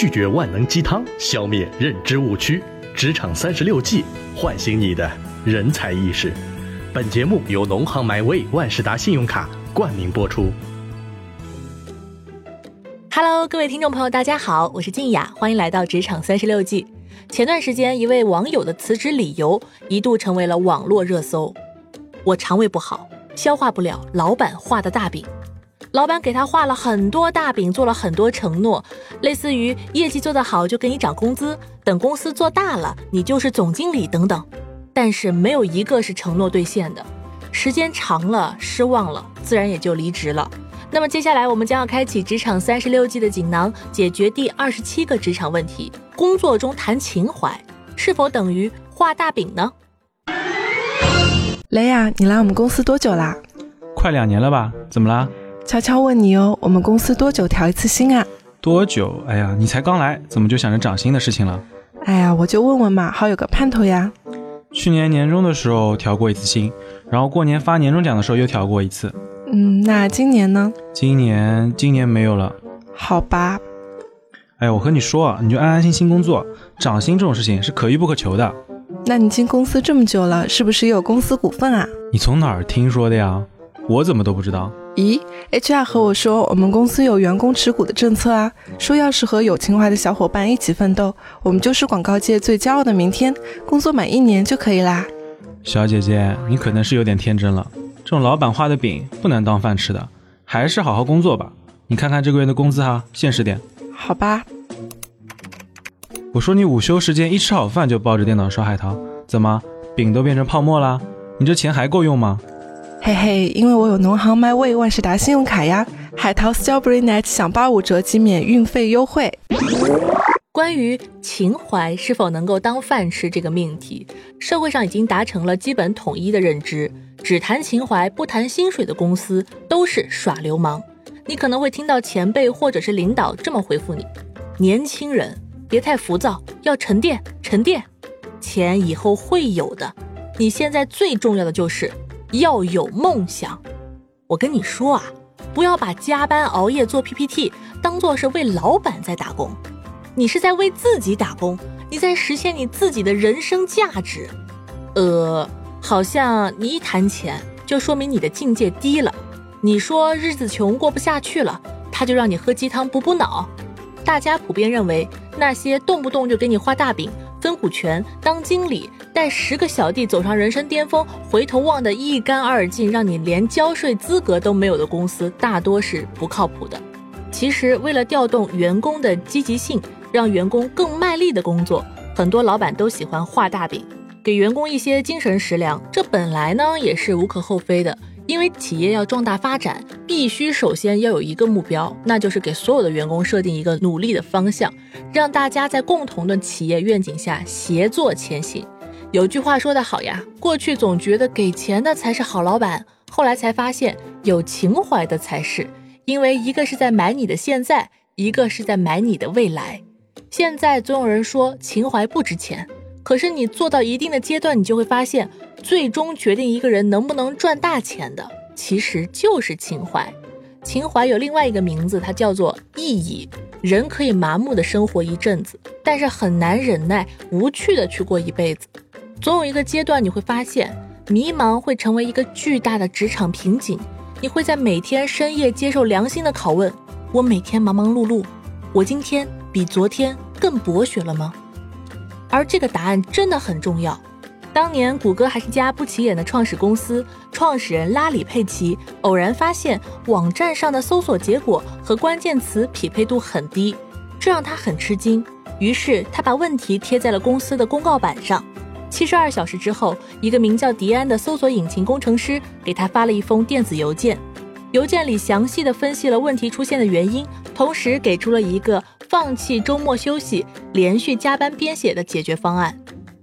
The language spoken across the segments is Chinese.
拒绝万能鸡汤，消灭认知误区。职场三十六计，唤醒你的人才意识。本节目由农行 MyWay 万事达信用卡冠名播出。Hello，各位听众朋友，大家好，我是静雅，欢迎来到职场三十六计。前段时间，一位网友的辞职理由一度成为了网络热搜。我肠胃不好，消化不了老板画的大饼。老板给他画了很多大饼，做了很多承诺，类似于业绩做得好就给你涨工资，等公司做大了你就是总经理等等。但是没有一个是承诺兑现的，时间长了失望了，自然也就离职了。那么接下来我们将要开启职场三十六计的锦囊，解决第二十七个职场问题：工作中谈情怀是否等于画大饼呢？雷亚，你来我们公司多久啦？快两年了吧？怎么啦？悄悄问你哦，我们公司多久调一次薪啊？多久？哎呀，你才刚来，怎么就想着涨薪的事情了？哎呀，我就问问嘛，好有个盼头呀。去年年终的时候调过一次薪，然后过年发年终奖的时候又调过一次。嗯，那今年呢？今年今年没有了。好吧。哎呀，我和你说，你就安安心心工作，涨薪这种事情是可遇不可求的。那你进公司这么久了，是不是也有公司股份啊？你从哪儿听说的呀？我怎么都不知道。咦，HR 和我说，我们公司有员工持股的政策啊，说要是和有情怀的小伙伴一起奋斗，我们就是广告界最骄傲的明天，工作满一年就可以啦。小姐姐，你可能是有点天真了，这种老板画的饼不能当饭吃的，还是好好工作吧。你看看这个月的工资哈，现实点。好吧。我说你午休时间一吃好饭就抱着电脑刷海淘，怎么饼都变成泡沫啦？你这钱还够用吗？嘿嘿，因为我有农行 MyWay 万事达信用卡呀，海淘 Strawberry Net 享八五折及免运费优惠。关于情怀是否能够当饭吃这个命题，社会上已经达成了基本统一的认知：只谈情怀不谈薪水的公司都是耍流氓。你可能会听到前辈或者是领导这么回复你：年轻人别太浮躁，要沉淀沉淀，钱以后会有的。你现在最重要的就是。要有梦想，我跟你说啊，不要把加班熬夜做 PPT 当做是为老板在打工，你是在为自己打工，你在实现你自己的人生价值。呃，好像你一谈钱，就说明你的境界低了。你说日子穷过不下去了，他就让你喝鸡汤补补脑。大家普遍认为，那些动不动就给你画大饼。分股权、当经理、带十个小弟走上人生巅峰，回头望得一干二净，让你连交税资格都没有的公司，大多是不靠谱的。其实，为了调动员工的积极性，让员工更卖力的工作，很多老板都喜欢画大饼，给员工一些精神食粮。这本来呢也是无可厚非的。因为企业要壮大发展，必须首先要有一个目标，那就是给所有的员工设定一个努力的方向，让大家在共同的企业愿景下协作前行。有句话说得好呀，过去总觉得给钱的才是好老板，后来才发现有情怀的才是，因为一个是在买你的现在，一个是在买你的未来。现在总有人说情怀不值钱。可是你做到一定的阶段，你就会发现，最终决定一个人能不能赚大钱的，其实就是情怀。情怀有另外一个名字，它叫做意义。人可以麻木的生活一阵子，但是很难忍耐无趣的去过一辈子。总有一个阶段，你会发现，迷茫会成为一个巨大的职场瓶颈。你会在每天深夜接受良心的拷问：我每天忙忙碌碌，我今天比昨天更博学了吗？而这个答案真的很重要。当年谷歌还是家不起眼的创始公司，创始人拉里·佩奇偶然发现网站上的搜索结果和关键词匹配度很低，这让他很吃惊。于是他把问题贴在了公司的公告板上。七十二小时之后，一个名叫迪安的搜索引擎工程师给他发了一封电子邮件，邮件里详细的分析了问题出现的原因，同时给出了一个。放弃周末休息，连续加班编写的解决方案。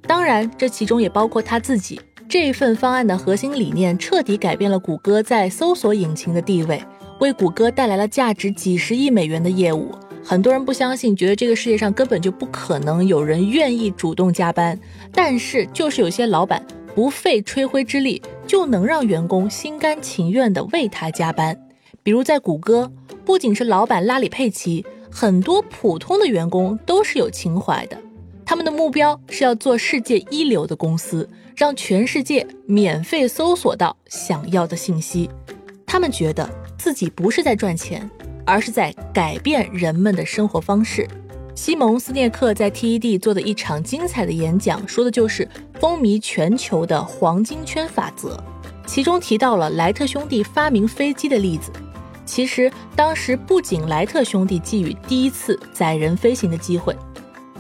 当然，这其中也包括他自己。这份方案的核心理念彻底改变了谷歌在搜索引擎的地位，为谷歌带来了价值几十亿美元的业务。很多人不相信，觉得这个世界上根本就不可能有人愿意主动加班。但是，就是有些老板不费吹灰之力就能让员工心甘情愿地为他加班。比如在谷歌，不仅是老板拉里·佩奇。很多普通的员工都是有情怀的，他们的目标是要做世界一流的公司，让全世界免费搜索到想要的信息。他们觉得自己不是在赚钱，而是在改变人们的生活方式。西蒙斯涅克在 TED 做的一场精彩的演讲，说的就是风靡全球的黄金圈法则，其中提到了莱特兄弟发明飞机的例子。其实当时不仅莱特兄弟给予第一次载人飞行的机会，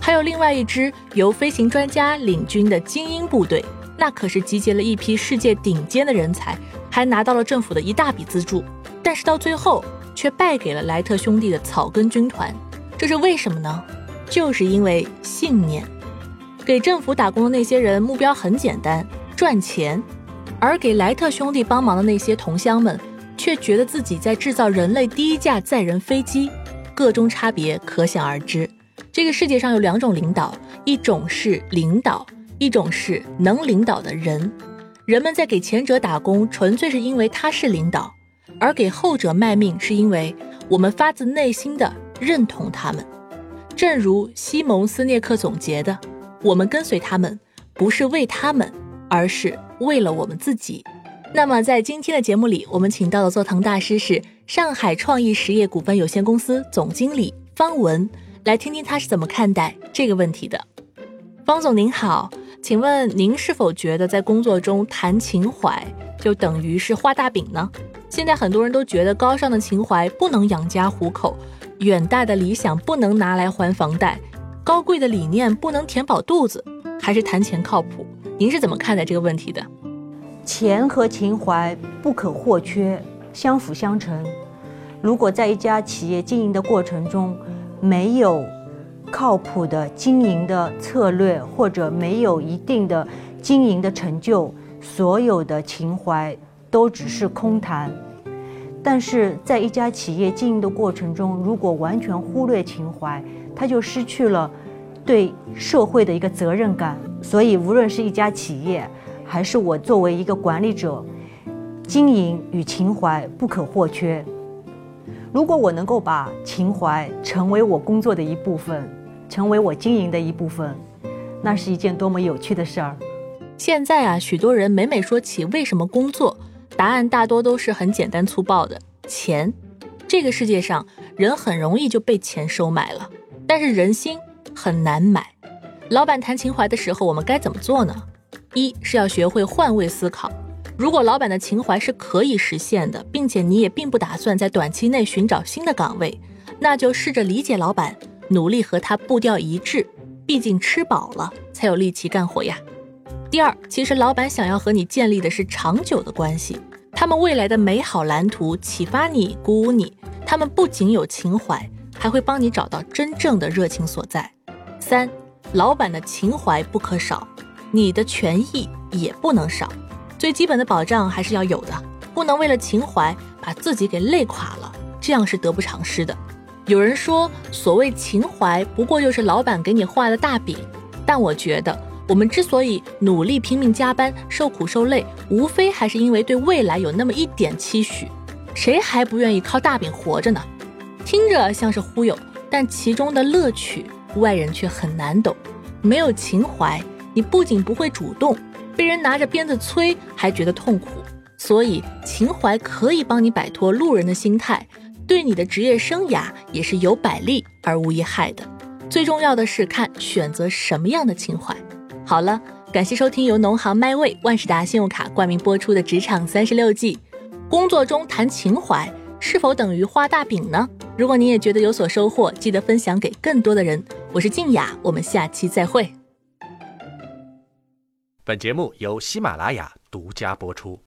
还有另外一支由飞行专家领军的精英部队，那可是集结了一批世界顶尖的人才，还拿到了政府的一大笔资助。但是到最后却败给了莱特兄弟的草根军团。这是为什么呢？就是因为信念。给政府打工的那些人目标很简单，赚钱；而给莱特兄弟帮忙的那些同乡们，却觉得自己在制造人类第一架载人飞机。个中差别可想而知。这个世界上有两种领导，一种是领导，一种是能领导的人。人们在给前者打工，纯粹是因为他是领导；而给后者卖命，是因为我们发自内心的。认同他们，正如西蒙斯涅克总结的：“我们跟随他们，不是为他们，而是为了我们自己。”那么，在今天的节目里，我们请到的座堂大师是上海创意实业股份有限公司总经理方文，来听听他是怎么看待这个问题的。方总您好，请问您是否觉得在工作中谈情怀就等于是画大饼呢？现在很多人都觉得高尚的情怀不能养家糊口。远大的理想不能拿来还房贷，高贵的理念不能填饱肚子，还是谈钱靠谱？您是怎么看待这个问题的？钱和情怀不可或缺，相辅相成。如果在一家企业经营的过程中，没有靠谱的经营的策略，或者没有一定的经营的成就，所有的情怀都只是空谈。但是在一家企业经营的过程中，如果完全忽略情怀，他就失去了对社会的一个责任感。所以，无论是一家企业，还是我作为一个管理者，经营与情怀不可或缺。如果我能够把情怀成为我工作的一部分，成为我经营的一部分，那是一件多么有趣的事儿。现在啊，许多人每每说起为什么工作。答案大多都是很简单粗暴的，钱。这个世界上人很容易就被钱收买了，但是人心很难买。老板谈情怀的时候，我们该怎么做呢？一是要学会换位思考。如果老板的情怀是可以实现的，并且你也并不打算在短期内寻找新的岗位，那就试着理解老板，努力和他步调一致。毕竟吃饱了才有力气干活呀。第二，其实老板想要和你建立的是长久的关系，他们未来的美好蓝图启发你、鼓舞你。他们不仅有情怀，还会帮你找到真正的热情所在。三，老板的情怀不可少，你的权益也不能少，最基本的保障还是要有的，不能为了情怀把自己给累垮了，这样是得不偿失的。有人说，所谓情怀，不过就是老板给你画的大饼，但我觉得。我们之所以努力拼命加班、受苦受累，无非还是因为对未来有那么一点期许。谁还不愿意靠大饼活着呢？听着像是忽悠，但其中的乐趣，外人却很难懂。没有情怀，你不仅不会主动，被人拿着鞭子催还觉得痛苦。所以，情怀可以帮你摆脱路人的心态，对你的职业生涯也是有百利而无一害的。最重要的是看选择什么样的情怀。好了，感谢收听由农行 My Way 万事达信用卡冠名播出的《职场三十六计》。工作中谈情怀，是否等于画大饼呢？如果您也觉得有所收获，记得分享给更多的人。我是静雅，我们下期再会。本节目由喜马拉雅独家播出。